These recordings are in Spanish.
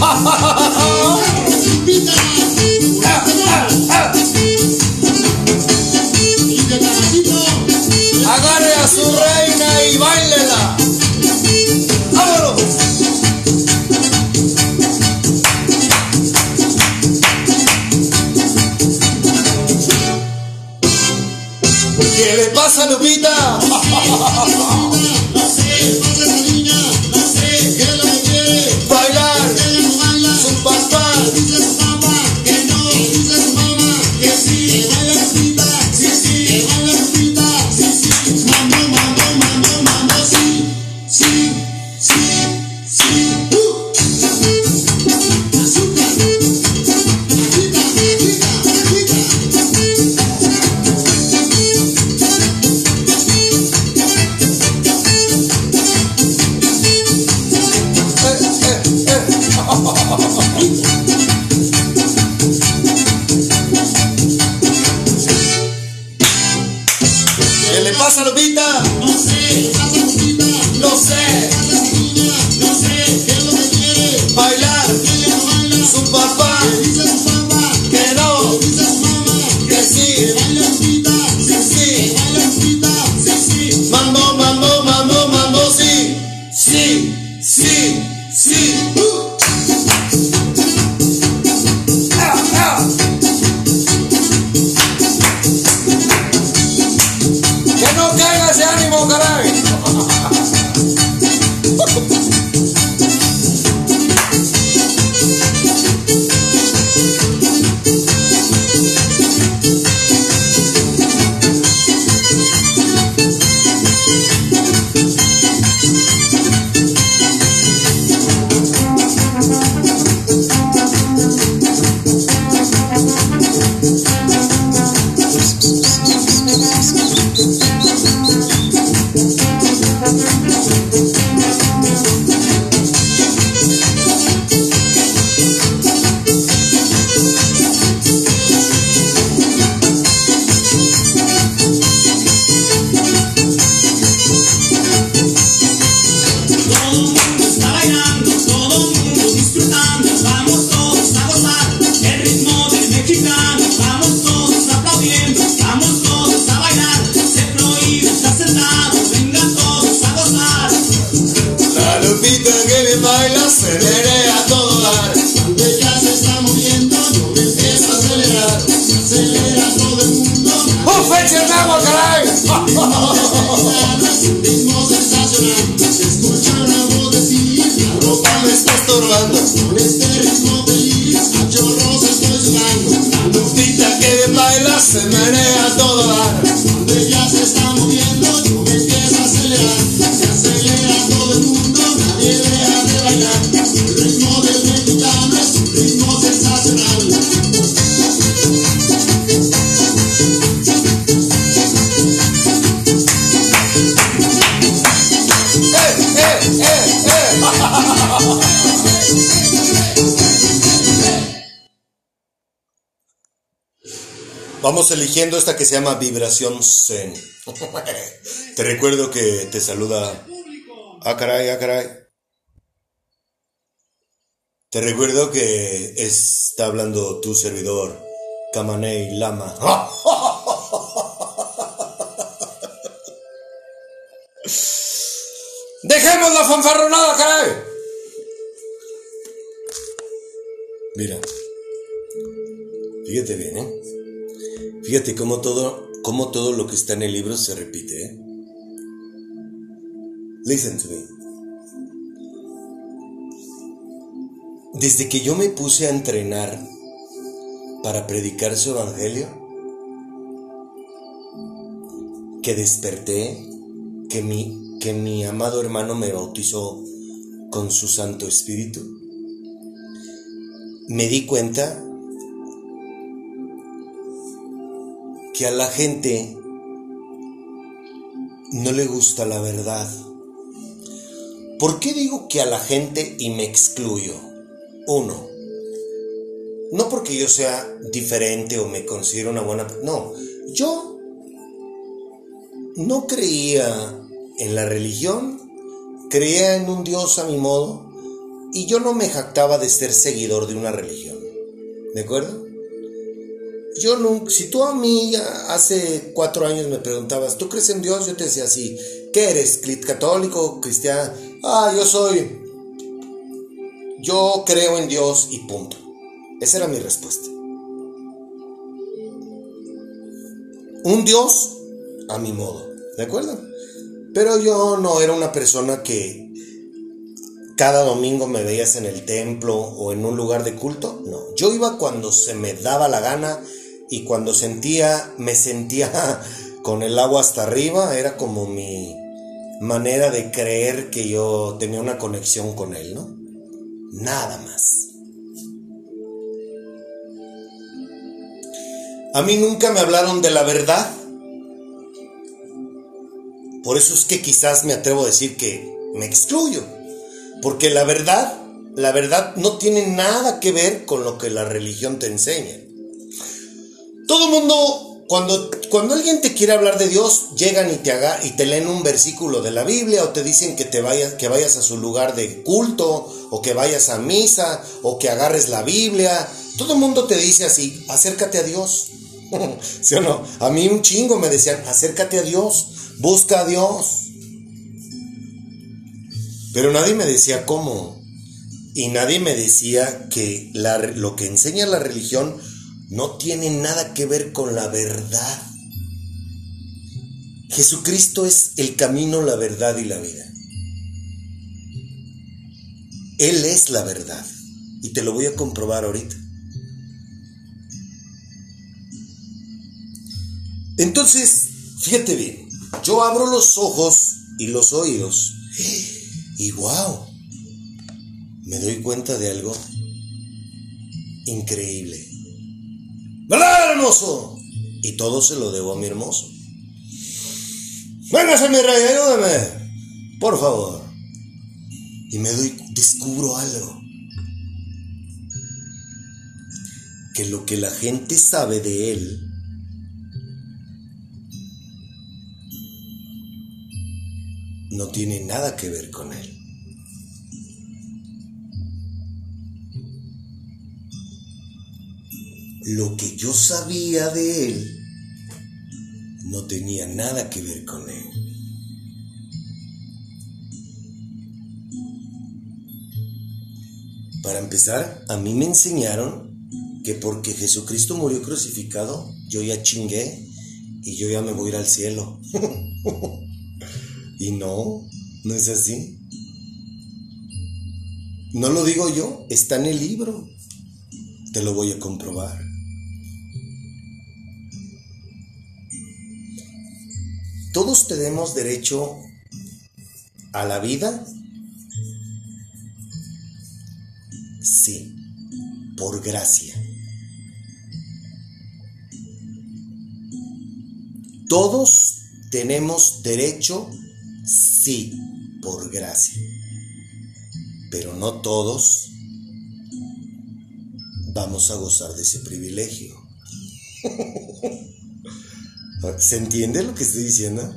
哈哈哈哈哈哈 eligiendo esta que se llama Vibración Zen. Te recuerdo que te saluda. Ah, caray, ah, caray. Te recuerdo que está hablando tu servidor, Kamanei Lama. ¡Dejemos la fanfarronada, caray! Mira, fíjate bien, ¿eh? Fíjate cómo todo, cómo todo lo que está en el libro se repite, ¿eh? Listen to me. Desde que yo me puse a entrenar para predicar su evangelio, que desperté, que mi, que mi amado hermano me bautizó con su Santo Espíritu, me di cuenta que a la gente no le gusta la verdad. ¿Por qué digo que a la gente y me excluyo? Uno, no porque yo sea diferente o me considero una buena... No, yo no creía en la religión, creía en un Dios a mi modo, Y yo no me jactaba de ser seguidor de una religión. ¿De acuerdo? Yo nunca, si tú a mí hace cuatro años me preguntabas, ¿tú crees en Dios? Yo te decía así, ¿qué eres? ¿Católico? ¿Cristiano? Ah, yo soy. Yo creo en Dios y punto. Esa era mi respuesta. Un Dios a mi modo, ¿de acuerdo? Pero yo no era una persona que cada domingo me veías en el templo o en un lugar de culto, no. Yo iba cuando se me daba la gana y cuando sentía, me sentía con el agua hasta arriba, era como mi manera de creer que yo tenía una conexión con él, ¿no? Nada más. A mí nunca me hablaron de la verdad. Por eso es que quizás me atrevo a decir que me excluyo. Porque la verdad, la verdad no tiene nada que ver con lo que la religión te enseña. Todo el mundo, cuando, cuando alguien te quiere hablar de Dios, llegan y te, haga, y te leen un versículo de la Biblia o te dicen que, te vayas, que vayas a su lugar de culto o que vayas a misa o que agarres la Biblia. Todo el mundo te dice así, acércate a Dios. ¿Sí o no? A mí un chingo me decían, acércate a Dios, busca a Dios. Pero nadie me decía cómo. Y nadie me decía que lo que enseña la religión no tiene nada que ver con la verdad. Jesucristo es el camino, la verdad y la vida. Él es la verdad. Y te lo voy a comprobar ahorita. Entonces, fíjate bien, yo abro los ojos y los oídos y wow, me doy cuenta de algo increíble. ¿Verdad, hermoso? Y todo se lo debo a mi hermoso. Véngase, mi rey, ayúdame. Por favor. Y me doy, descubro algo. Que lo que la gente sabe de él no tiene nada que ver con él. Lo que yo sabía de él no tenía nada que ver con él. Para empezar, a mí me enseñaron que porque Jesucristo murió crucificado, yo ya chingué y yo ya me voy a ir al cielo. Y no, no es así. No lo digo yo, está en el libro. Te lo voy a comprobar. Todos tenemos derecho a la vida. Sí, por gracia. Todos tenemos derecho Sí, por gracia. Pero no todos vamos a gozar de ese privilegio. ¿Se entiende lo que estoy diciendo?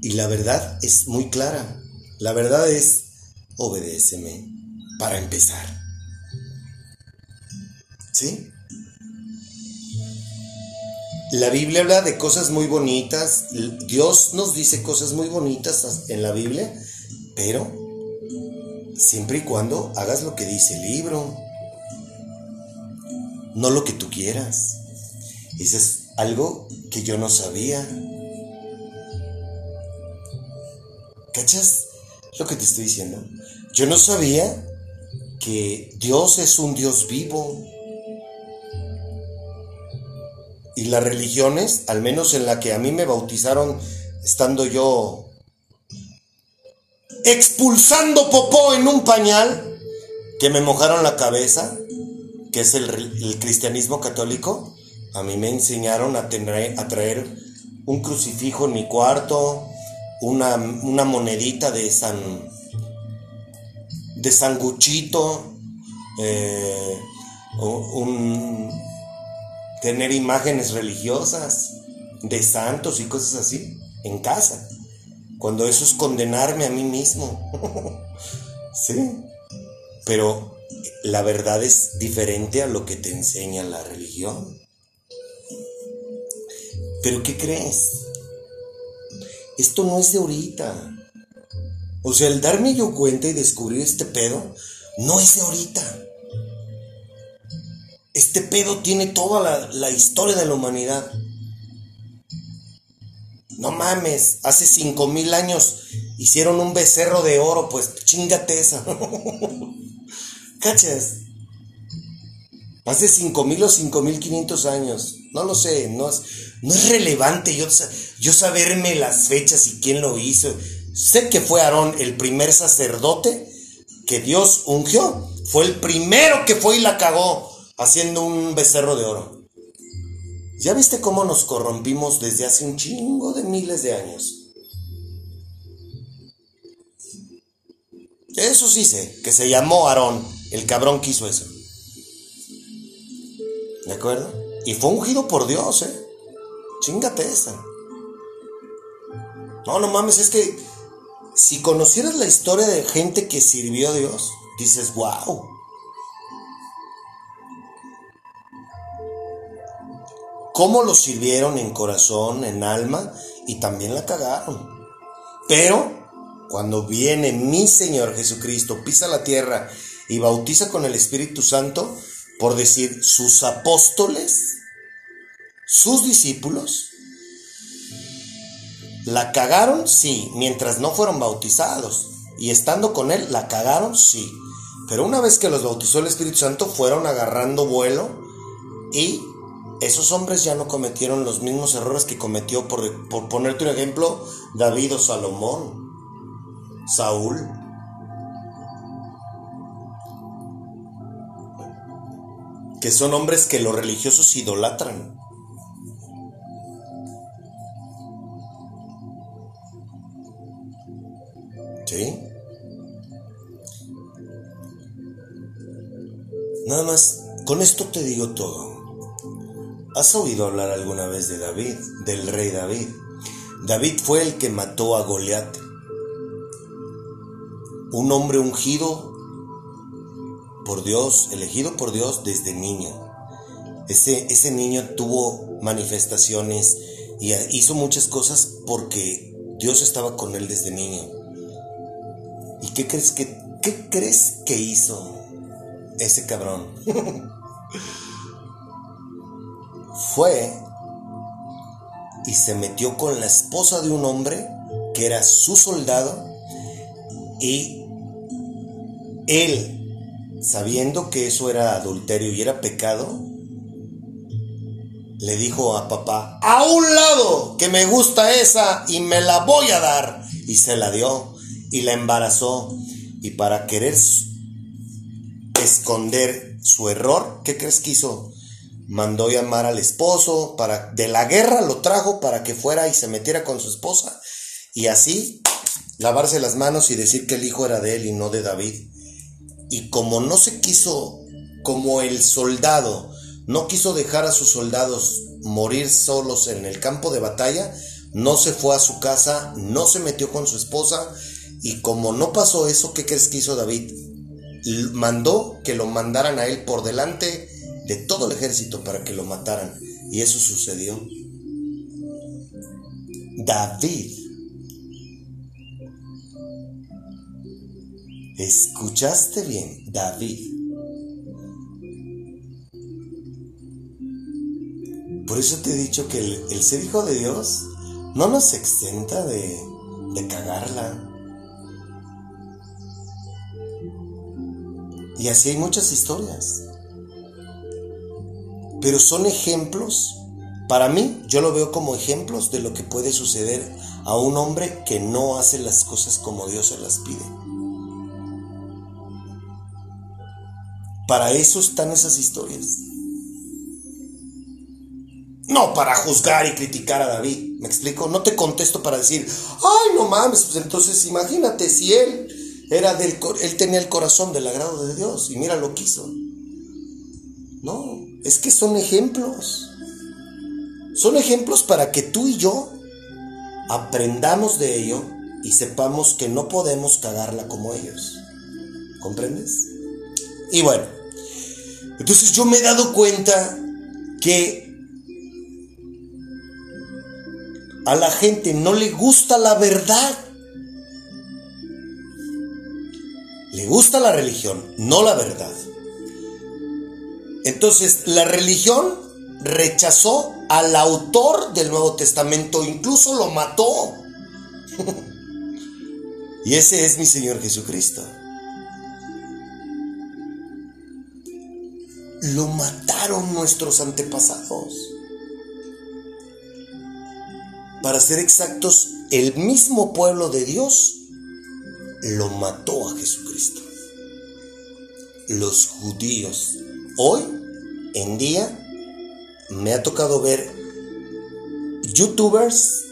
Y la verdad es muy clara. La verdad es, obedéceme para empezar. ¿Sí? La Biblia habla de cosas muy bonitas, Dios nos dice cosas muy bonitas en la Biblia, pero siempre y cuando hagas lo que dice el libro, no lo que tú quieras. Eso es algo que yo no sabía. ¿Cachas lo que te estoy diciendo? Yo no sabía que Dios es un Dios vivo y las religiones, al menos en la que a mí me bautizaron estando yo expulsando popó en un pañal, que me mojaron la cabeza, que es el, cristianismo católico, a mí me enseñaron a, tener, a traer un crucifijo en mi cuarto, una, monedita de San, de sanguchito, eh, un, tener imágenes religiosas de santos y cosas así en casa. Cuando eso es condenarme a mí mismo. sí. Pero la verdad es diferente a lo que te enseña la religión. Pero ¿qué crees? Esto no es de ahorita. O sea, el darme yo cuenta y descubrir este pedo no es de ahorita. Este pedo tiene toda la, historia de la humanidad. No mames, hace cinco mil años hicieron un becerro de oro, pues chingate esa. ¿Cachas? Hace cinco mil o cinco mil quinientos años. No lo sé, no es, no es relevante yo, yo saberme las fechas y quién lo hizo. Sé que fue Aarón el primer sacerdote que Dios ungió. Fue el primero que fue y la cagó haciendo un becerro de oro. ¿Ya viste cómo nos corrompimos desde hace un chingo de miles de años? Eso sí sé, que se llamó Aarón, el cabrón que hizo eso. ¿De acuerdo? Y fue ungido por Dios, ¿eh? Chingate esa. No, no mames, es que si conocieras la historia de gente que sirvió a Dios, dices, wow. cómo lo sirvieron en corazón, en alma, y también la cagaron. Pero cuando viene mi Señor Jesucristo, pisa la tierra y bautiza con el Espíritu Santo, por decir, sus apóstoles, sus discípulos, la cagaron, sí, mientras no fueron bautizados. Y estando con Él, la cagaron, sí. Pero una vez que los bautizó el Espíritu Santo, fueron agarrando vuelo y esos hombres ya no cometieron los mismos errores que cometió, por, ponerte un ejemplo, David o Salomón, Saúl. Que son hombres que los religiosos idolatran. ¿Sí? Nada más, con esto te digo todo. ¿Has oído hablar alguna vez de David, del rey David? David fue el que mató a Goliat. Un hombre ungido por Dios, elegido por Dios desde niño. Ese, ese niño tuvo manifestaciones y hizo muchas cosas porque Dios estaba con él desde niño. ¿Y qué crees que, qué crees que hizo ese cabrón? fue y se metió con la esposa de un hombre que era su soldado y él, sabiendo que eso era adulterio y era pecado, le dijo a papá, a un lado, que me gusta esa y me la voy a dar. Y se la dio y la embarazó. Y para querer esconder su error, ¿qué crees que hizo? mandó llamar al esposo, para, de la guerra lo trajo para que fuera y se metiera con su esposa y así lavarse las manos y decir que el hijo era de él y no de David. Y como no se quiso, como el soldado no quiso dejar a sus soldados morir solos en el campo de batalla, no se fue a su casa, no se metió con su esposa y como no pasó eso, ¿qué crees que hizo David? Mandó que lo mandaran a él por delante de todo el ejército para que lo mataran. Y eso sucedió. David. Escuchaste bien, David. Por eso te he dicho que el, ser hijo de Dios no nos exenta de, de cagarla. Y así hay muchas historias pero son ejemplos, para mí yo lo veo como ejemplos de lo que puede suceder a un hombre que no hace las cosas como Dios se las pide. Para eso están esas historias. No para juzgar y criticar a David, ¿me explico? No te contesto para decir, ay, no mames, pues entonces imagínate si él era del, él tenía el corazón del agrado de Dios y mira lo que hizo. No, es que son ejemplos. Son ejemplos para que tú y yo aprendamos de ello y sepamos que no podemos cagarla como ellos. ¿Comprendes? Y bueno, entonces yo me he dado cuenta que a la gente no le gusta la verdad. Le gusta la religión, no la verdad. Entonces, la religión rechazó al autor del Nuevo Testamento, incluso lo mató. y ese es mi Señor Jesucristo. Lo mataron nuestros antepasados. Para ser exactos, el mismo pueblo de Dios lo mató a Jesucristo. Los judíos. Hoy en día me ha tocado ver youtubers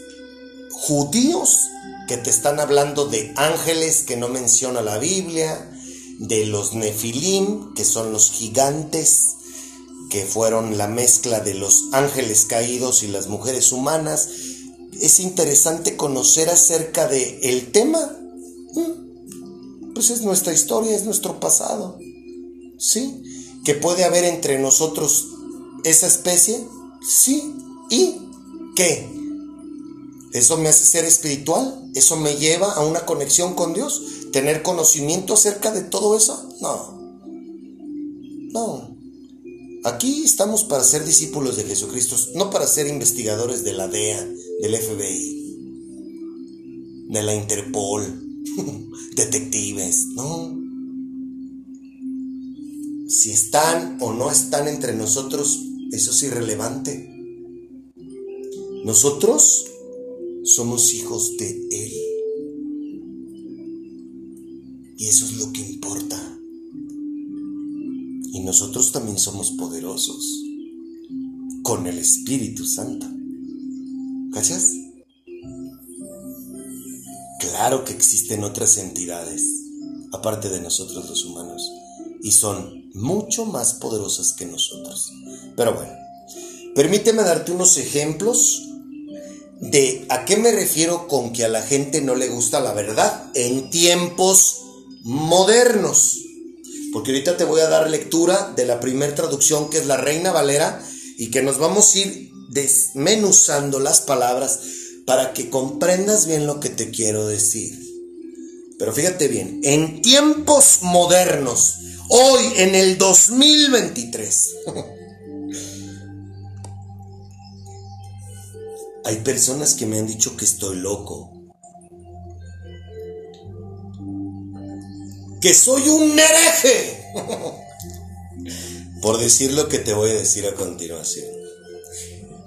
judíos que te están hablando de ángeles que no menciona la Biblia, de los nefilim, que son los gigantes, que fueron la mezcla de los ángeles caídos y las mujeres humanas. Es interesante conocer acerca de el tema. Mm, pues es nuestra historia, es nuestro pasado. ¿Sí? Que puede haber entre nosotros esa especie. Sí. ¿Y qué? ¿Eso me hace ser espiritual? ¿Eso me lleva a una conexión con Dios? ¿Tener conocimiento acerca de todo eso? No. No. Aquí estamos para ser discípulos de Jesucristo, no para ser investigadores de la DEA, del FBI, de la Interpol, detectives, no. Si están o no están entre nosotros, eso es irrelevante. Nosotros somos hijos de Él. Y eso es lo que importa. Y nosotros también somos poderosos con el Espíritu Santo. ¿Cachas? Claro que existen otras entidades, aparte de nosotros los humanos, y son mucho más poderosas que nosotros. Pero bueno, permíteme darte unos ejemplos de a qué me refiero con que a la gente no le gusta la verdad en tiempos modernos. Porque ahorita te voy a dar lectura de la primera traducción que es la Reina Valera y que nos vamos a ir desmenuzando las palabras para que comprendas bien lo que te quiero decir. Pero fíjate bien, en tiempos modernos, hoy en el 2023, hay personas que me han dicho que estoy loco. Que soy un hereje. Por decir lo que te voy a decir a continuación.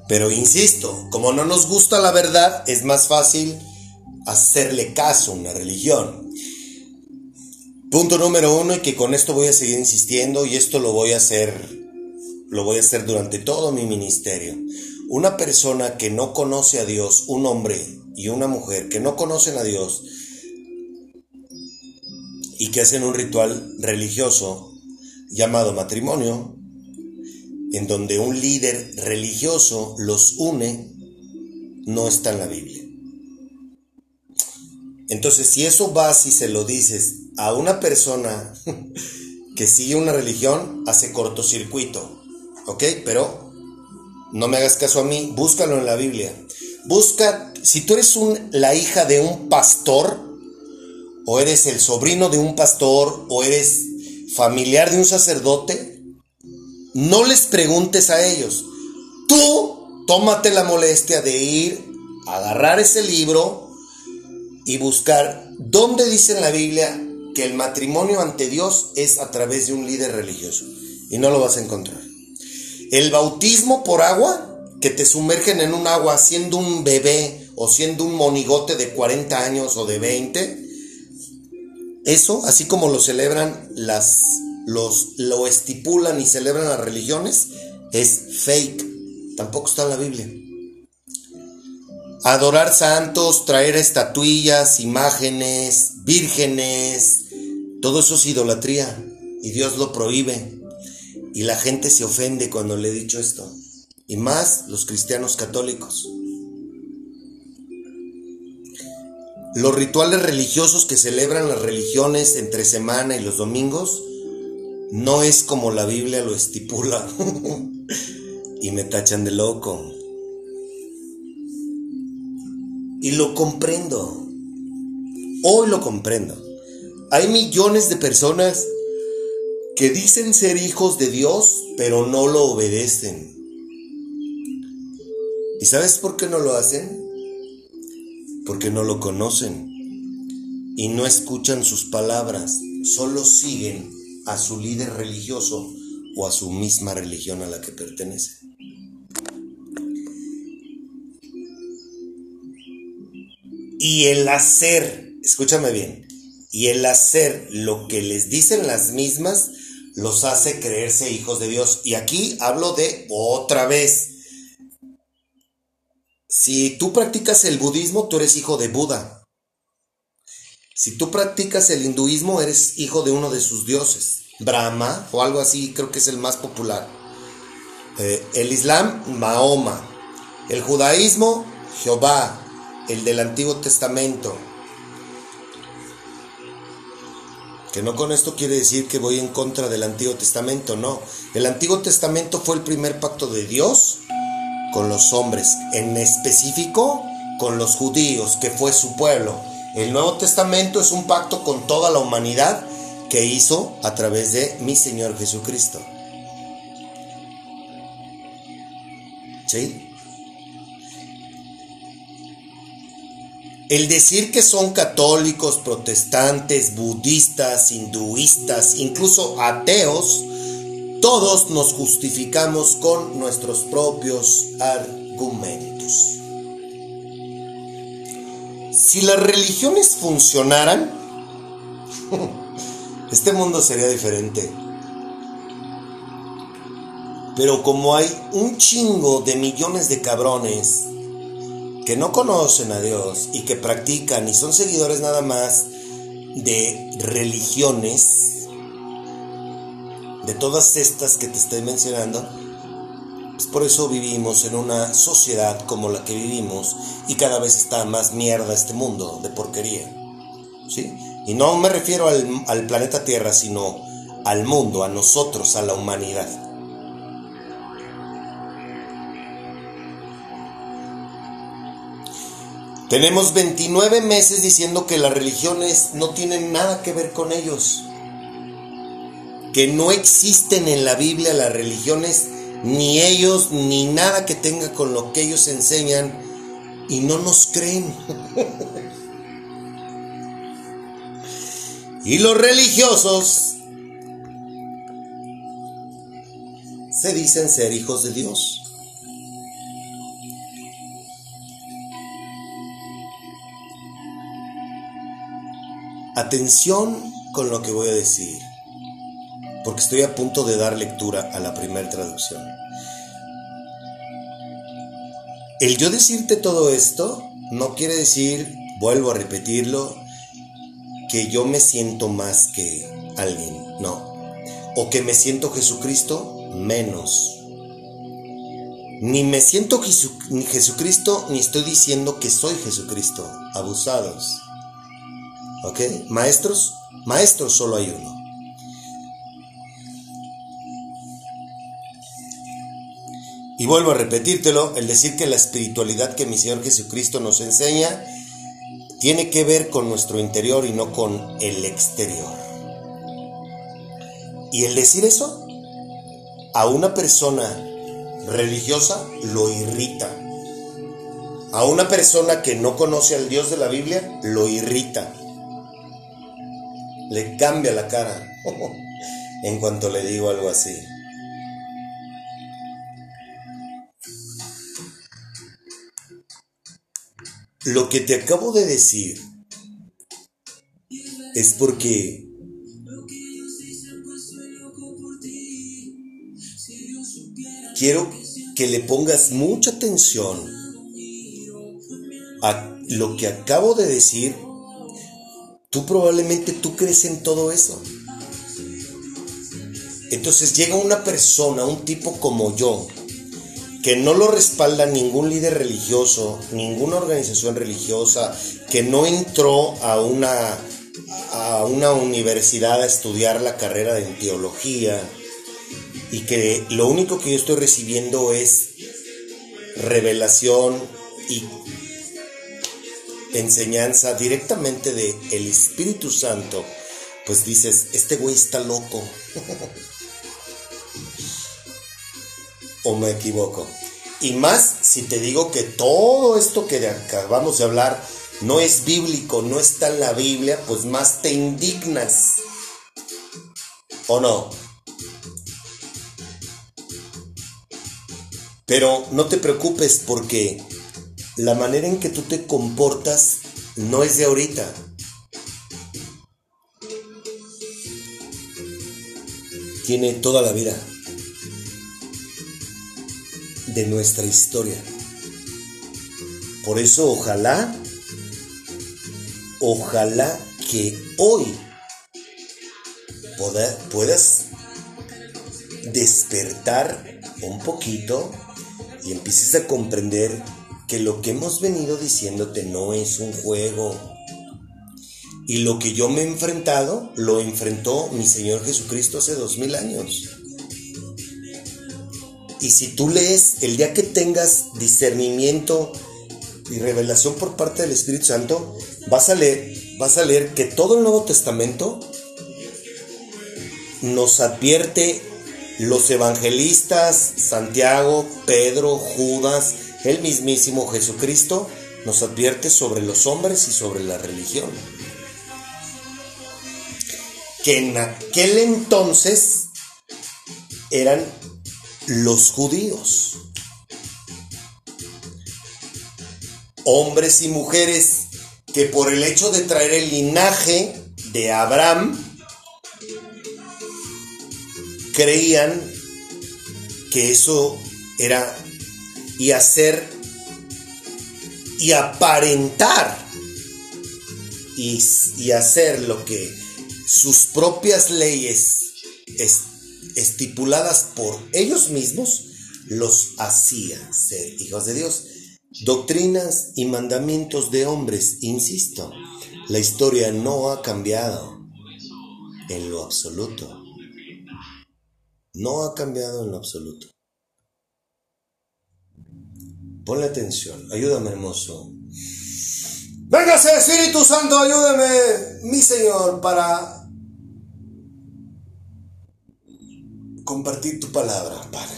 Pero insisto, como no nos gusta la verdad, es más fácil hacerle caso a una religión. Punto número uno, y que con esto voy a seguir insistiendo, y esto lo voy a hacer, lo voy a hacer durante todo mi ministerio. Una persona que no conoce a Dios, un hombre y una mujer que no conocen a Dios y que hacen un ritual religioso llamado matrimonio, en donde un líder religioso los une, no está en la Biblia. Entonces, si eso vas y se lo dices a una persona que sigue una religión, hace cortocircuito, ¿ok? Pero no me hagas caso a mí, búscalo en la Biblia. Busca, si tú eres la hija de un pastor, o eres el sobrino de un pastor, o eres familiar de un sacerdote, no les preguntes a ellos. Tú tómate la molestia de ir a agarrar ese libro y buscar dónde dice en la Biblia que el matrimonio ante Dios es a través de un líder religioso. Y no lo vas a encontrar. El bautismo por agua, que te sumergen en un agua siendo un bebé o siendo un monigote de 40 años o de 20, eso, así como lo celebran las, los, lo estipulan y celebran las religiones, es fake. Tampoco está en la Biblia. Adorar santos, traer estatuillas, imágenes, vírgenes, todo eso es idolatría y Dios lo prohíbe. Y la gente se ofende cuando le he dicho esto. Y más los cristianos católicos. Los rituales religiosos que celebran las religiones entre semana y los domingos no es como la Biblia lo estipula. y me tachan de loco. Y lo comprendo. Hoy lo comprendo. Hay millones de personas que dicen ser hijos de Dios, pero no lo obedecen. ¿Y sabes por qué no lo hacen? Porque no lo conocen y no escuchan sus palabras, solo siguen a su líder religioso o a su misma religión a la que pertenece. Y el hacer, escúchame bien, y el hacer lo que les dicen las mismas los hace creerse hijos de Dios. Y aquí hablo de otra vez. Si tú practicas el budismo, tú eres hijo de Buda. Si tú practicas el hinduismo, eres hijo de uno de sus dioses. Brahma o algo así, creo que es el más popular. Eh, el Islam, Mahoma. El judaísmo, Jehová, el del Antiguo Testamento. Que no con esto quiere decir que voy en contra del Antiguo Testamento, no. El Antiguo Testamento fue el primer pacto de Dios con los hombres, en específico con los judíos, que fue su pueblo. El Nuevo Testamento es un pacto con toda la humanidad que hizo a través de mi Señor Jesucristo. ¿Sí? El decir que son católicos, protestantes, budistas, hinduistas, incluso ateos, todos nos justificamos con nuestros propios argumentos. Si las religiones funcionaran, este mundo sería diferente. Pero como hay un chingo de millones de cabrones que no conocen a Dios y que practican y son seguidores nada más de religiones, de todas estas que te estoy mencionando, es por eso vivimos en una sociedad como la que vivimos y cada vez está más mierda este mundo de porquería. ¿Sí? Y no me refiero al, al planeta Tierra, sino al mundo, a nosotros, a la humanidad. Tenemos 29 meses diciendo que las religiones no tienen nada que ver con ellos. Que no existen en la Biblia las religiones, ni ellos, ni nada que tenga con lo que ellos enseñan, y no nos creen. y los religiosos se dicen ser hijos de Dios. Atención con lo que voy a decir, porque estoy a punto de dar lectura a la primera traducción. El yo decirte todo esto no quiere decir, vuelvo a repetirlo, que yo me siento más que alguien, no. O que me siento Jesucristo menos. Ni me siento Jesucristo, ni estoy diciendo que soy Jesucristo. Abusados. ¿Ok? Maestros, maestros solo hay uno. Y vuelvo a repetírtelo, el decir que la espiritualidad que mi Señor Jesucristo nos enseña tiene que ver con nuestro interior y no con el exterior. Y el decir eso a una persona religiosa lo irrita. A una persona que no conoce al Dios de la Biblia lo irrita. Le cambia la cara en cuanto le digo algo así. Lo que te acabo de decir es porque quiero que le pongas mucha atención a lo que acabo de decir. Tú probablemente tú crees en todo eso. Entonces llega una persona, un tipo como yo, que no lo respalda ningún líder religioso, ninguna organización religiosa, que no entró a una, a una universidad a estudiar la carrera de teología y que lo único que yo estoy recibiendo es revelación y enseñanza directamente de el Espíritu Santo, pues dices, este güey está loco. ¿O me equivoco? Y más si te digo que todo esto que acabamos de hablar no es bíblico, no está en la Biblia, pues más te indignas. ¿O no? Pero no te preocupes porque la manera en que tú te comportas no es de ahorita. Tiene toda la vida de nuestra historia. Por eso ojalá, ojalá que hoy puedas despertar un poquito y empieces a comprender que lo que hemos venido diciéndote no es un juego. Y lo que yo me he enfrentado, lo enfrentó mi Señor Jesucristo hace dos mil años. Y si tú lees, el día que tengas discernimiento y revelación por parte del Espíritu Santo, vas a leer, vas a leer que todo el Nuevo Testamento nos advierte los evangelistas, Santiago, Pedro, Judas, el mismísimo Jesucristo, nos advierte sobre los hombres y sobre la religión. Que en aquel entonces eran los judíos. Hombres y mujeres que por el hecho de traer el linaje de Abraham, creían que eso era y hacer y aparentar y, hacer lo que sus propias leyes es- estipuladas por ellos mismos los hacía ser hijos de Dios. Doctrinas y mandamientos de hombres, insisto, la historia no ha cambiado en lo absoluto. No ha cambiado en lo absoluto. Ponle atención, ayúdame hermoso. Véngase Espíritu Santo, ayúdame, mi Señor, para compartir tu palabra, Padre.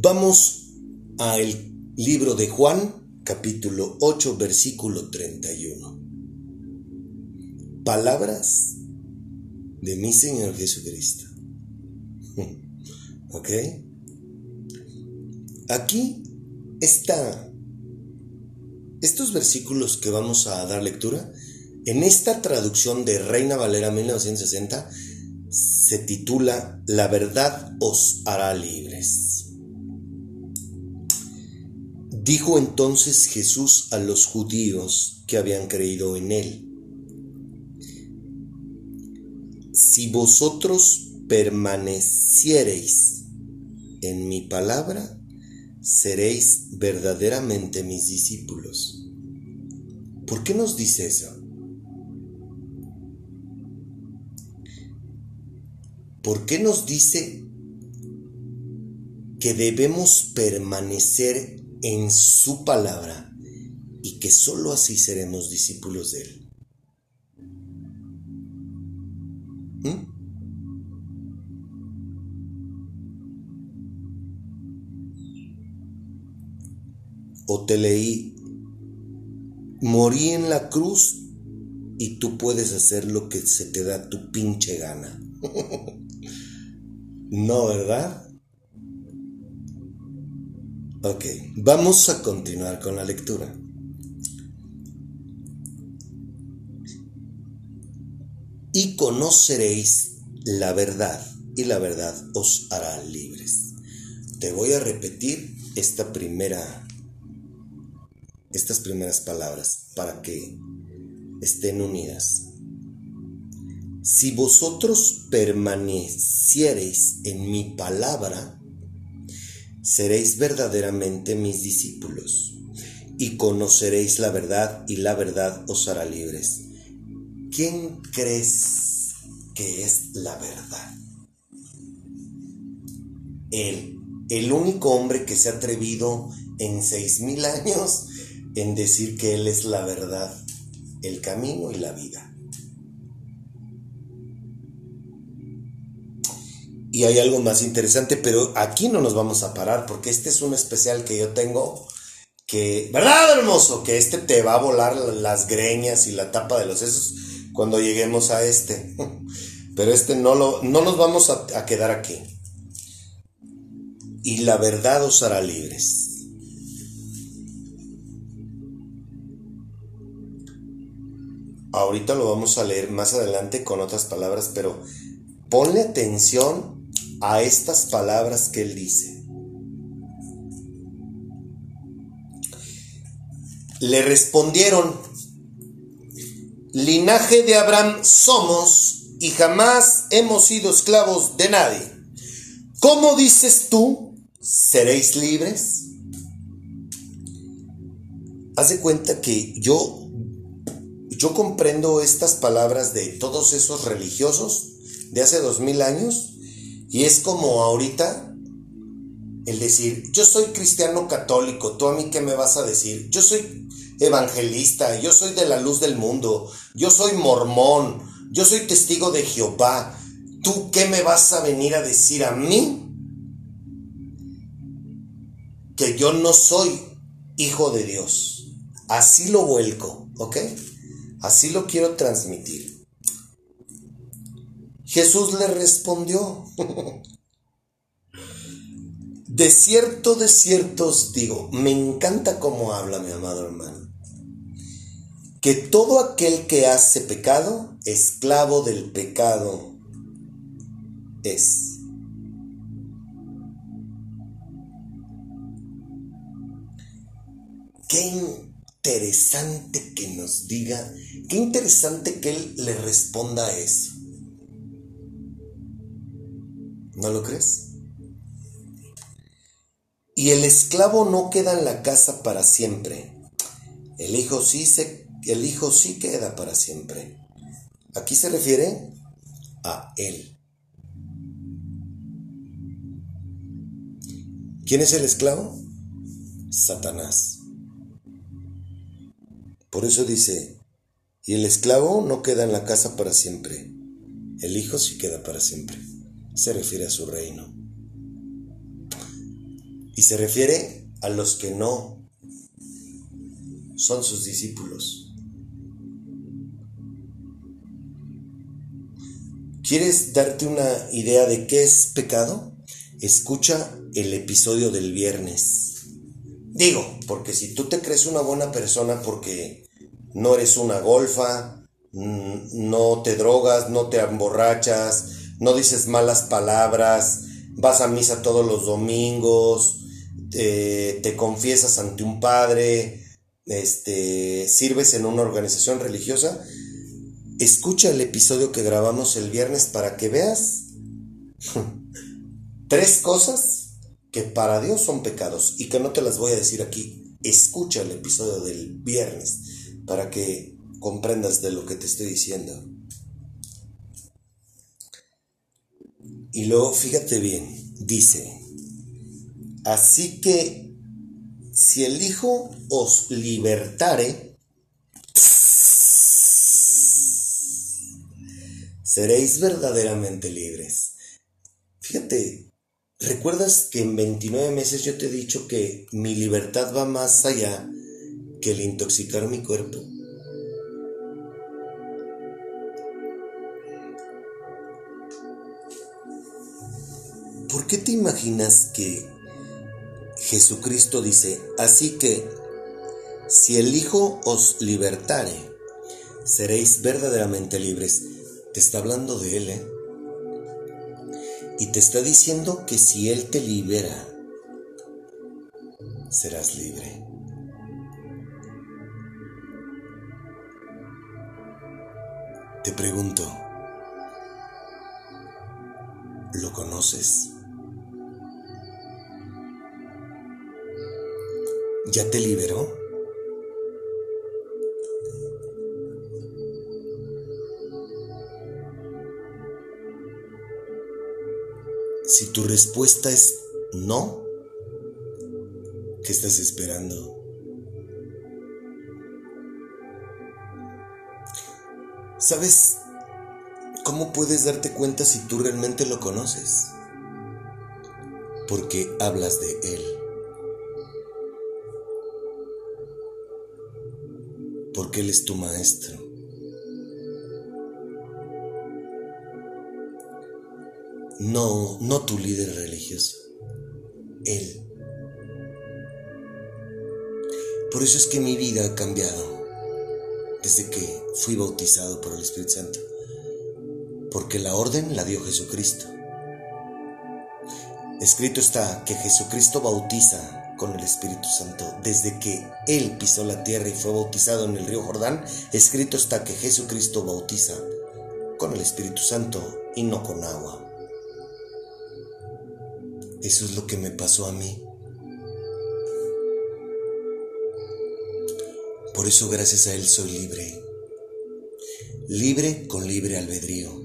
Vamos al libro de Juan, capítulo 8, versículo 31 palabras de mi Señor Jesucristo. ¿Ok? Aquí está, estos versículos que vamos a dar lectura, en esta traducción de Reina Valera 1960, se titula La verdad os hará libres. Dijo entonces Jesús a los judíos que habían creído en él, si vosotros permaneciereis en mi palabra, seréis verdaderamente mis discípulos. ¿Por qué nos dice eso? ¿Por qué nos dice que debemos permanecer en su palabra y que sólo así seremos discípulos de él? ¿Mm? O te leí, morí en la cruz y tú puedes hacer lo que se te da tu pinche gana. no, ¿verdad? Ok, vamos a continuar con la lectura. y conoceréis la verdad, y la verdad os hará libres. Te voy a repetir esta primera, estas primeras palabras para que estén unidas. Si vosotros permaneciereis en mi palabra, seréis verdaderamente mis discípulos y conoceréis la verdad y la verdad os hará libres. ¿Quién crees que es la verdad? Él, el único hombre que se ha atrevido en seis mil años en decir que Él es la verdad, el camino y la vida. Y hay algo más interesante, pero aquí no nos vamos a parar porque este es un especial que yo tengo que, ¿verdad, hermoso? Que este te va a volar las greñas y la tapa de los sesos cuando lleguemos a este. Pero este no, lo, no nos vamos a, quedar aquí. Y la verdad os hará libres. Ahorita lo vamos a leer más adelante con otras palabras, pero ponle atención a estas palabras que él dice. Le respondieron, linaje de Abraham somos y jamás hemos sido esclavos de nadie. ¿Cómo dices tú, seréis libres? Haz de cuenta que yo yo comprendo estas palabras de todos esos religiosos de hace dos mil años y es como ahorita el decir, yo soy cristiano católico, tú a mí qué me vas a decir, yo soy evangelista, yo soy de la luz del mundo, yo soy mormón, yo soy testigo de Jehová, tú qué me vas a venir a decir a mí que yo no soy hijo de Dios. Así lo vuelco, ¿ok? Así lo quiero transmitir. Jesús le respondió, de cierto, de cierto os digo, me encanta cómo habla mi amado hermano, que todo aquel que hace pecado, esclavo del pecado es. Qué interesante que nos diga, qué interesante que él le responda a eso. ¿No lo crees? Y el esclavo no queda en la casa para siempre. El hijo sí se, el hijo sí queda para siempre. Aquí se refiere a él. ¿Quién es el esclavo? Satanás. Por eso dice, y el esclavo no queda en la casa para siempre, el hijo sí queda para siempre. Se refiere a su reino. Y se refiere a los que no son sus discípulos. ¿Quieres darte una idea de qué es pecado? Escucha el episodio del viernes. Digo, porque si tú te crees una buena persona porque no eres una golfa, no te drogas, no te emborrachas, no dices malas palabras, vas a misa todos los domingos, te confiesas ante un padre, este, sirves en una organización religiosa, escucha el episodio que grabamos el viernes para que veas tres cosas que para Dios son pecados y que no te las voy a decir aquí. Escucha el episodio del viernes para que comprendas de lo que te estoy diciendo. Y luego fíjate bien, dice, así que si el Hijo os libertare, seréis verdaderamente libres. Fíjate, ¿Recuerdas que en 29 meses yo te he dicho que mi libertad va más allá que el intoxicar mi cuerpo? ¿Por qué te imaginas que Jesucristo dice, así que si el Hijo os libertare, seréis verdaderamente libres? Te está hablando de Él, ¿eh? Y te está diciendo que si Él te libera, serás libre. Te pregunto, ¿Lo conoces? ¿Ya te liberó? Si tu respuesta es no, ¿qué estás esperando? ¿Sabes cómo puedes darte cuenta si tú realmente lo conoces? Porque hablas de Él. Él es tu maestro. No, no tu líder religioso. Él. Por eso es que mi vida ha cambiado desde que fui bautizado por el Espíritu Santo. Porque la orden la dio Jesucristo. Escrito está que Jesucristo bautiza con el Espíritu Santo. Desde que Él pisó la tierra y fue bautizado en el río Jordán, escrito está que Jesucristo bautiza con el Espíritu Santo y no con agua. Eso es lo que me pasó a mí. Por eso gracias a Él soy libre. Libre con libre albedrío.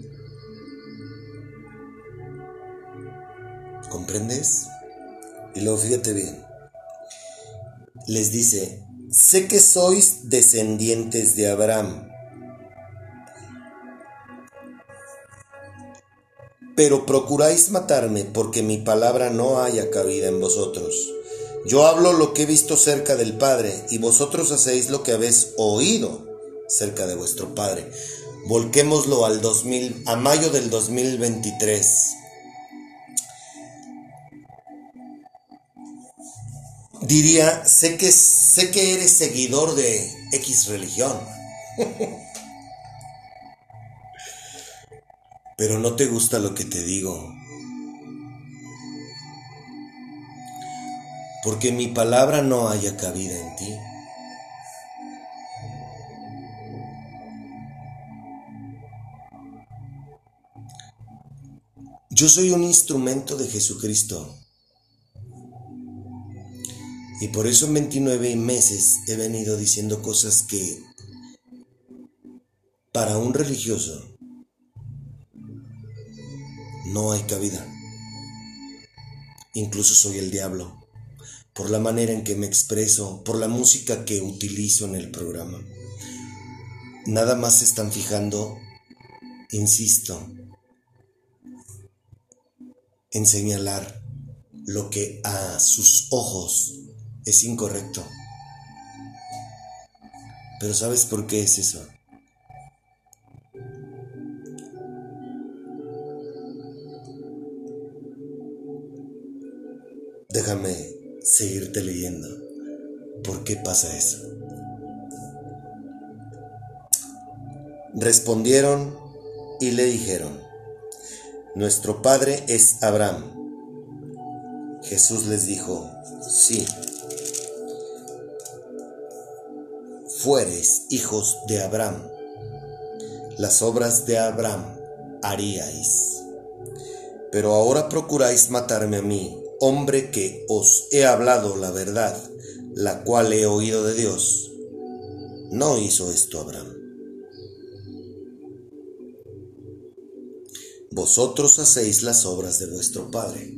¿Comprendes? Y luego fíjate bien. Les dice, sé que sois descendientes de Abraham pero procuráis matarme porque mi palabra no haya cabida en vosotros. Yo hablo lo que he visto cerca del Padre, y vosotros hacéis lo que habéis oído cerca de vuestro Padre. Volquémoslo al 2000, a mayo del 2023. Diría, sé que, sé que eres seguidor de X religión. pero no te gusta lo que te digo. Porque mi palabra no haya cabida en ti. Yo soy un instrumento de Jesucristo. Y por eso en 29 meses he venido diciendo cosas que para un religioso no hay cabida. Incluso soy el diablo, por la manera en que me expreso, por la música que utilizo en el programa. Nada más se están fijando, insisto, en señalar lo que a sus ojos es incorrecto. Pero ¿sabes por qué es eso? Déjame seguirte leyendo. ¿Por qué pasa eso? Respondieron y le dijeron, Nuestro padre es Abraham. Jesús les dijo, sí, fueres hijos de Abraham, las obras de Abraham haríais. Pero ahora procuráis matarme a mí, hombre que os he hablado la verdad, la cual he oído de Dios. No hizo esto Abraham. Vosotros hacéis las obras de vuestro Padre.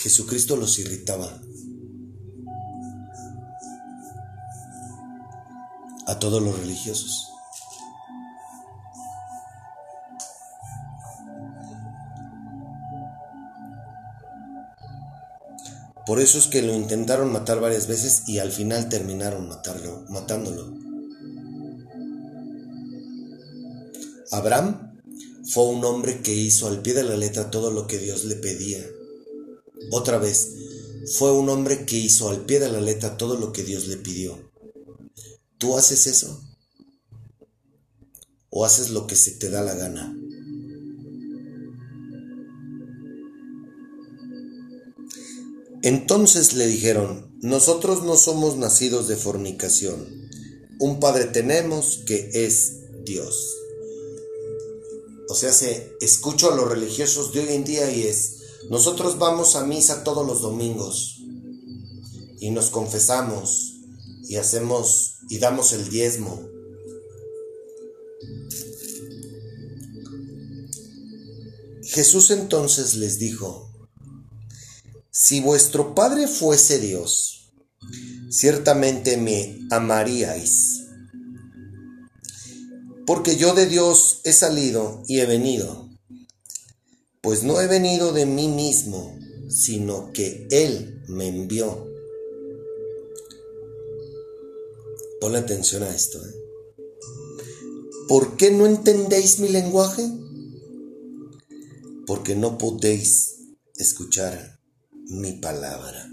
Jesucristo los irritaba. A todos los religiosos. Por eso es que lo intentaron matar varias veces y al final terminaron matarlo, matándolo. Abraham fue un hombre que hizo al pie de la letra todo lo que Dios le pedía. Otra vez, fue un hombre que hizo al pie de la letra todo lo que Dios le pidió. ¿Tú haces eso? ¿O haces lo que se te da la gana? Entonces le dijeron, nosotros no somos nacidos de fornicación, un Padre tenemos que es Dios. O sea, se escucho a los religiosos de hoy en día y es, nosotros vamos a misa todos los domingos y nos confesamos y hacemos y damos el diezmo. Jesús entonces les dijo, si vuestro Padre fuese Dios, ciertamente me amaríais, porque yo de Dios he salido y he venido, pues no he venido de mí mismo, sino que Él me envió. Ponle atención a esto. ¿eh? ¿Por qué no entendéis mi lenguaje? Porque no podéis escuchar mi palabra.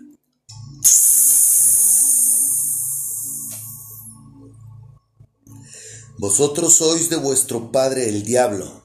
Vosotros sois de vuestro padre el diablo,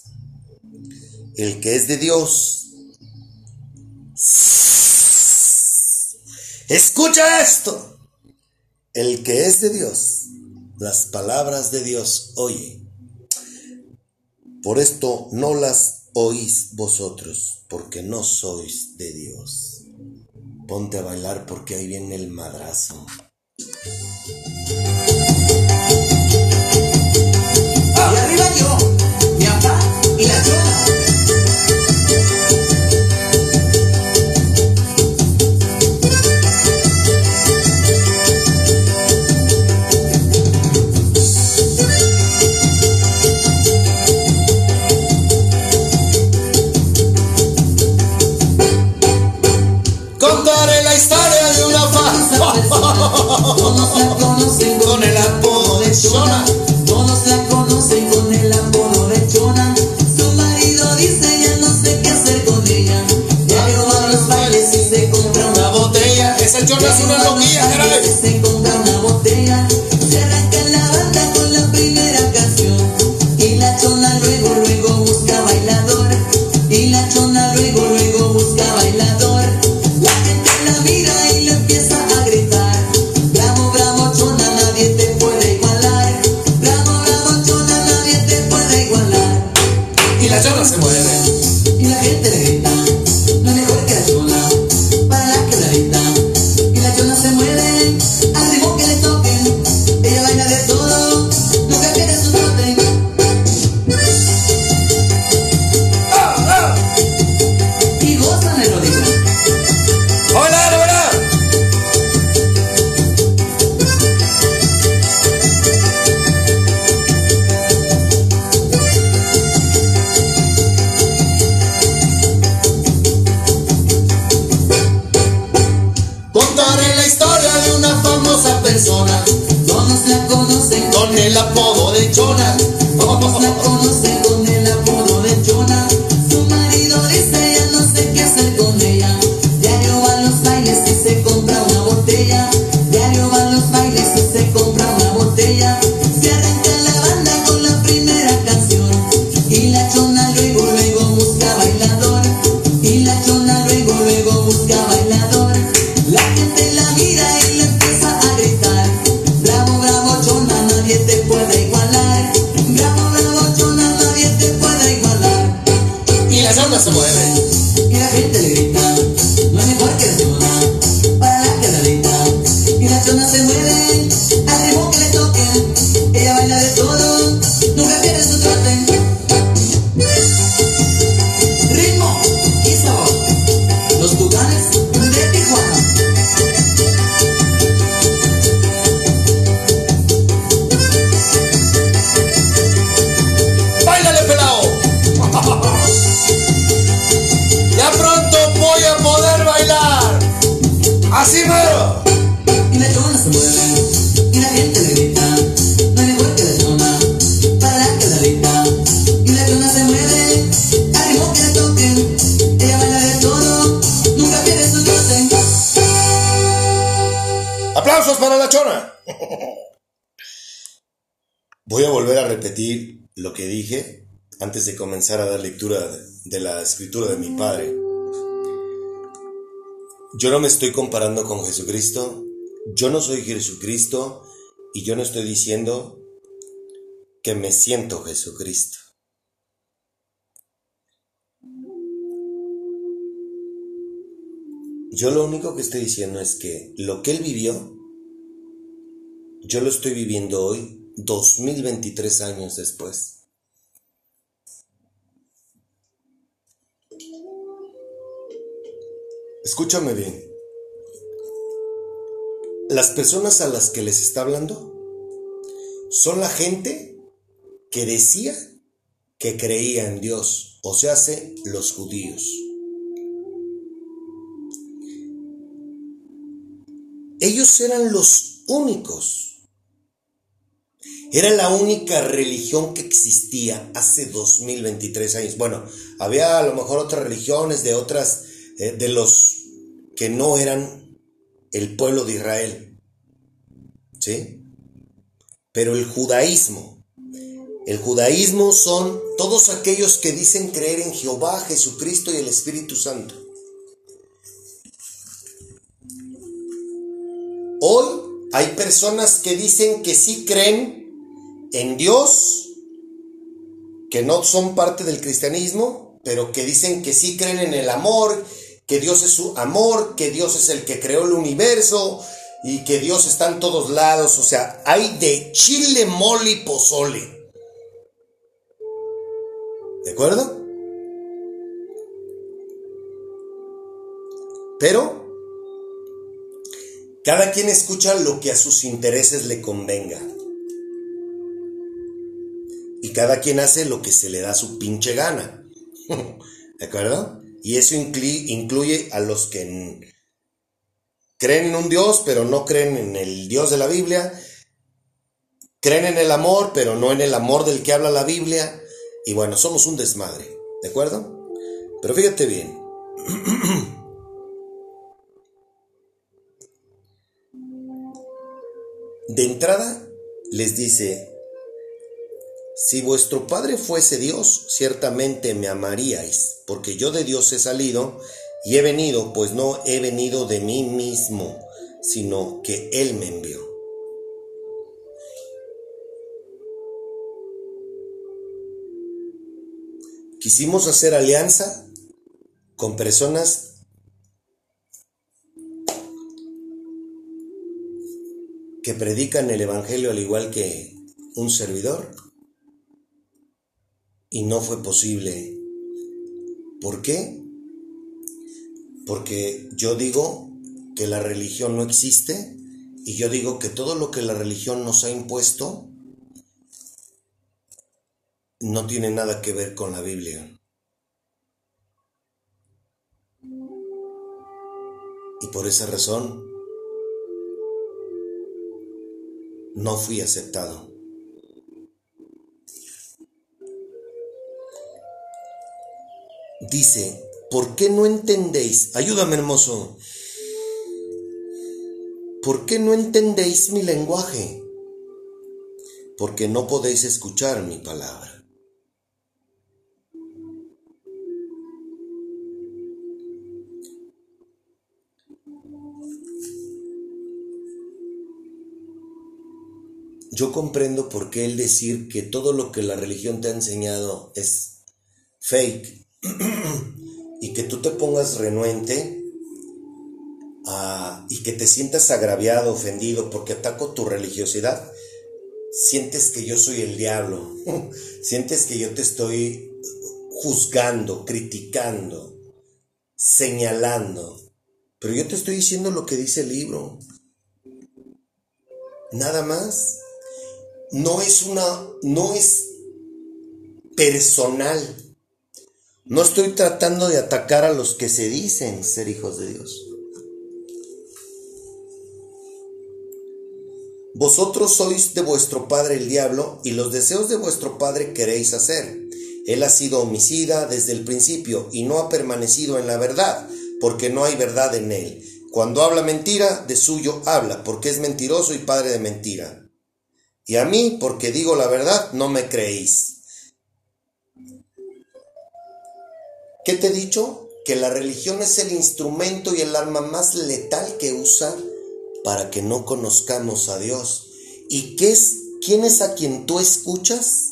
El que es de Dios, escucha esto. El que es de Dios, las palabras de Dios oye. Por esto no las oís vosotros, porque no sois de Dios. Ponte a bailar porque ahí viene el madrazo. Y arriba yo, mi papá y la. Con el apodo de Shona. Todos la conocen con el apodo de Chona. Su marido dice ya no sé qué hacer con ella. Diario va a los bailes y se compra una botella. Esa Shona es una loquilla, caray. Se compra una botella. Voy a volver a repetir lo que dije antes de comenzar a dar lectura de la escritura de mi padre. Yo no me estoy comparando con Jesucristo, yo no soy Jesucristo y yo no estoy diciendo que me siento Jesucristo. Yo lo único que estoy diciendo es que lo que él vivió, yo lo estoy viviendo hoy, 2023 años después. Escúchame bien. Las personas a las que les está hablando son la gente que decía que creía en Dios, o sea, hace los judíos. Ellos eran los únicos. Era la única religión que existía hace 2023 años. Bueno, había a lo mejor otras religiones de otras, eh, de los que no eran el pueblo de Israel. ¿Sí? Pero el judaísmo, el judaísmo son todos aquellos que dicen creer en Jehová, Jesucristo y el Espíritu Santo. Hoy hay personas que dicen que sí creen en Dios, que no son parte del cristianismo, pero que dicen que sí creen en el amor, que Dios es su amor, que Dios es el que creó el universo y que Dios está en todos lados. O sea, hay de chile, mole y pozole. ¿De acuerdo? Pero cada quien escucha lo que a sus intereses le convenga. Y cada quien hace lo que se le da su pinche gana. ¿De acuerdo? Y eso incluye a los que creen en un Dios, pero no creen en el Dios de la Biblia. Creen en el amor, pero no en el amor del que habla la Biblia. Y bueno, somos un desmadre, ¿de acuerdo? Pero fíjate bien. De entrada les dice, si vuestro Padre fuese Dios, ciertamente me amaríais, porque yo de Dios he salido y he venido, pues no he venido de mí mismo, sino que Él me envió. Quisimos hacer alianza con personas que predican el Evangelio al igual que un servidor y no fue posible. ¿Por qué? Porque yo digo que la religión no existe y yo digo que todo lo que la religión nos ha impuesto no tiene nada que ver con la Biblia. Y por esa razón no fui aceptado. Dice, ¿por qué no entendéis? Ayúdame hermoso. ¿Por qué no entendéis mi lenguaje? Porque no podéis escuchar mi palabra. Yo comprendo por qué el decir que todo lo que la religión te ha enseñado es fake y que tú te pongas renuente y que te sientas agraviado, ofendido porque ataco tu religiosidad, sientes que yo soy el diablo, sientes que yo te estoy juzgando, criticando, señalando, pero yo te estoy diciendo lo que dice el libro. Nada más. No es una, no es personal. No estoy tratando de atacar a los que se dicen ser hijos de Dios. Vosotros sois de vuestro padre el diablo y los deseos de vuestro padre queréis hacer. Él ha sido homicida desde el principio y no ha permanecido en la verdad, porque no hay verdad en él. Cuando habla mentira, de suyo habla, porque es mentiroso y padre de mentira. Y a mí, porque digo la verdad, no me creéis. ¿Qué te he dicho? Que la religión es el instrumento y el arma más letal que usa para que no conozcamos a Dios. ¿Y qué es, quién es a quien tú escuchas?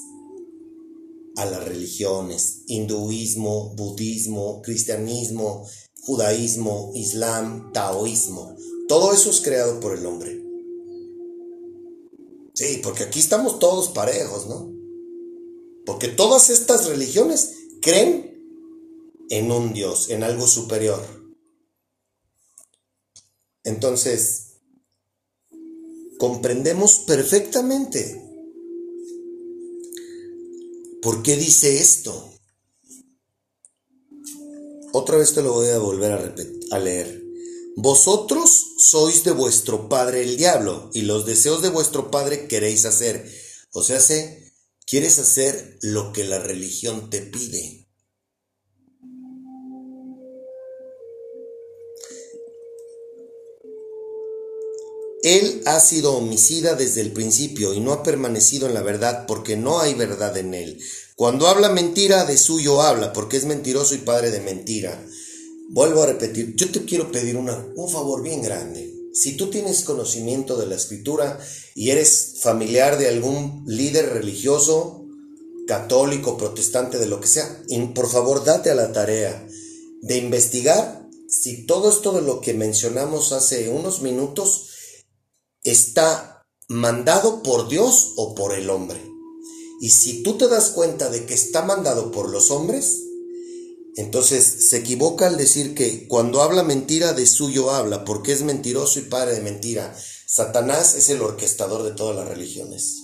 A las religiones, hinduismo, budismo, cristianismo, judaísmo, islam, taoísmo. Todo eso es creado por el hombre. Sí, porque aquí estamos todos parejos, ¿no? Porque todas estas religiones creen en un Dios, en algo superior. Entonces, comprendemos perfectamente por qué dice esto. Otra vez te lo voy a volver a, a leer. Vosotros sois de vuestro padre el diablo, y los deseos de vuestro padre queréis hacer. O sea, se, quieres hacer lo que la religión te pide. Él ha sido homicida desde el principio y no ha permanecido en la verdad porque no hay verdad en él. Cuando habla mentira, de suyo habla porque es mentiroso y padre de mentira. Vuelvo a repetir, yo te quiero pedir un favor bien grande. Si tú tienes conocimiento de la escritura y eres familiar de algún líder religioso, católico, protestante, de lo que sea, por favor date a la tarea de investigar si todo esto de lo que mencionamos hace unos minutos está mandado por Dios o por el hombre. Y si tú te das cuenta de que está mandado por los hombres, entonces se equivoca al decir que cuando habla mentira de suyo habla, porque es mentiroso y padre de mentira. Satanás es el orquestador de todas las religiones.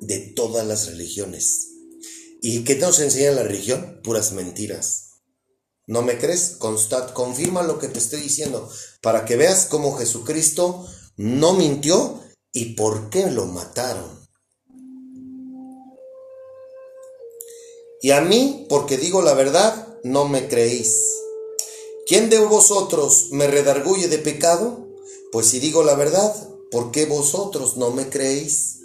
De todas las religiones. ¿Y qué nos enseña la religión? Puras mentiras. ¿No me crees? Constat, confirma lo que te estoy diciendo para que veas cómo Jesucristo no mintió y por qué lo mataron. Y a mí, porque digo la verdad, no me creéis. ¿Quién de vosotros me redarguye de pecado? Pues si digo la verdad, ¿por qué vosotros no me creéis?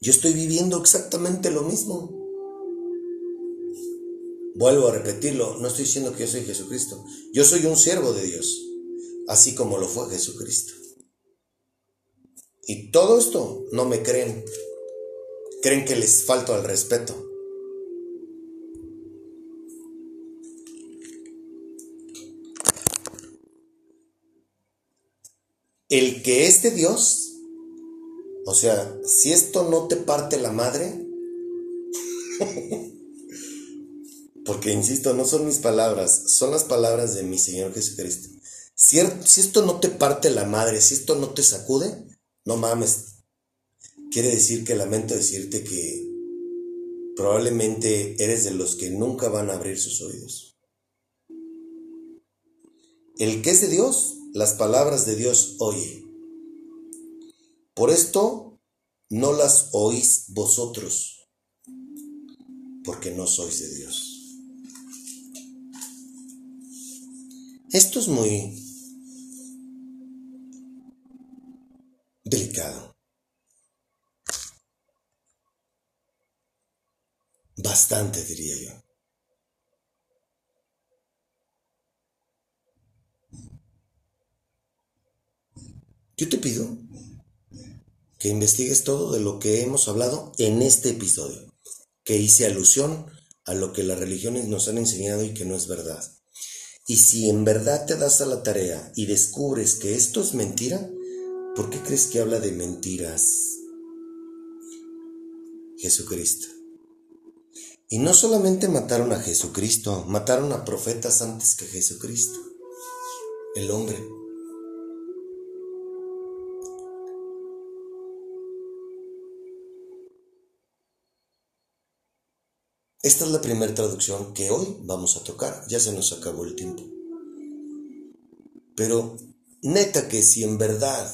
Yo estoy viviendo exactamente lo mismo. Vuelvo a repetirlo, no estoy diciendo que yo soy Jesucristo. Yo soy un siervo de Dios, así como lo fue Jesucristo. Y todo esto no me creen. Creen que les falto al respeto. El que es de Dios, o sea, si esto no te parte la madre, Porque, insisto, no son mis palabras, son las palabras de mi Señor Jesucristo. Si, si esto no te parte la madre, si esto no te sacude, no mames. Quiere decir que lamento decirte que probablemente eres de los que nunca van a abrir sus oídos. El que es de Dios, las palabras de Dios oye. Por esto no las oís vosotros, porque no sois de Dios. Esto es muy delicado. Bastante, diría yo. Yo te pido que investigues todo de lo que hemos hablado en este episodio, que hice alusión a lo que las religiones nos han enseñado y que no es verdad. Y si en verdad te das a la tarea y descubres que esto es mentira, ¿por qué crees que habla de mentiras? Jesucristo. Y no solamente mataron a Jesucristo, mataron a profetas antes que Jesucristo, el hombre. Esta es la primera traducción que hoy vamos a tocar. Ya se nos acabó el tiempo. Pero neta que si en verdad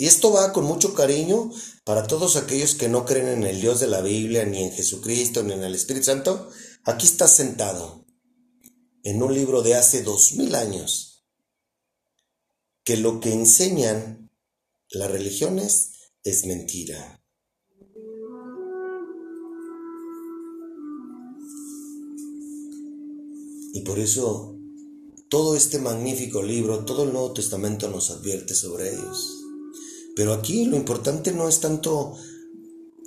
Y esto va con mucho cariño para todos aquellos que no creen en el Dios de la Biblia, ni en Jesucristo, ni en el Espíritu Santo. Aquí estás sentado en un libro de hace dos mil años, que lo que enseñan las religiones es mentira. Y por eso todo este magnífico libro, todo el Nuevo Testamento nos advierte sobre ellos. Pero aquí lo importante no es tanto,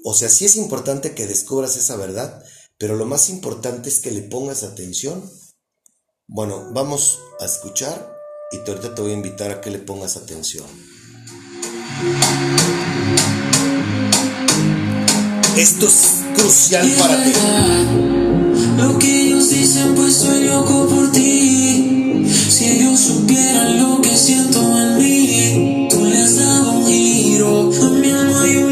o sea, sí es importante que descubras esa verdad, pero lo más importante es que le pongas atención. Bueno, vamos a escuchar y ahorita te voy a invitar a que le pongas atención. Esto es crucial para ti. Lo que ellos dicen, pues soy loco por ti. Si ellos supieran lo que siento en mí, tú le has dado un giro. A mi y olvido.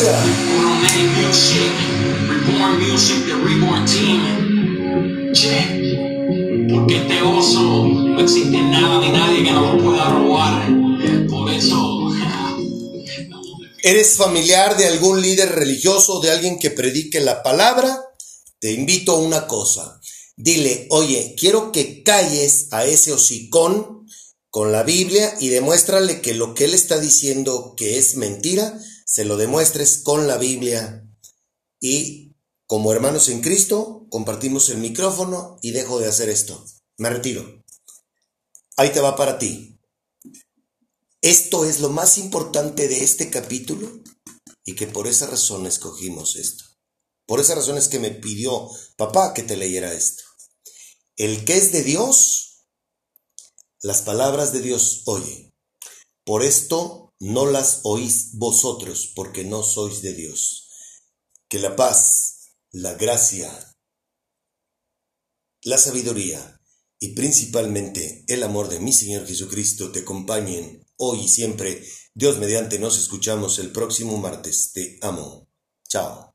Aleluya. Romantic music, reborn music, the reborn team. Che, porque este oso no existe nada ni nadie que nos lo pueda robar. Por eso, ¿Eres familiar de algún líder religioso, de alguien que predique la palabra? Te invito a una cosa. Dile, oye, quiero que calles a ese hocicón con la Biblia y demuéstrale que lo que él está diciendo que es mentira, se lo demuestres con la Biblia. Y como hermanos en Cristo, compartimos el micrófono y dejo de hacer esto. Me retiro. Ahí te va para ti. Esto es lo más importante de este capítulo y que por esa razón escogimos esto. Por esa razón es que me pidió papá que te leyera esto. El que es de Dios, las palabras de Dios oye. Por esto no las oís vosotros, porque no sois de Dios. Que la paz, la gracia, la sabiduría y principalmente el amor de mi Señor Jesucristo te acompañen hoy y siempre. Dios mediante nos escuchamos el próximo martes. Te amo. Chao.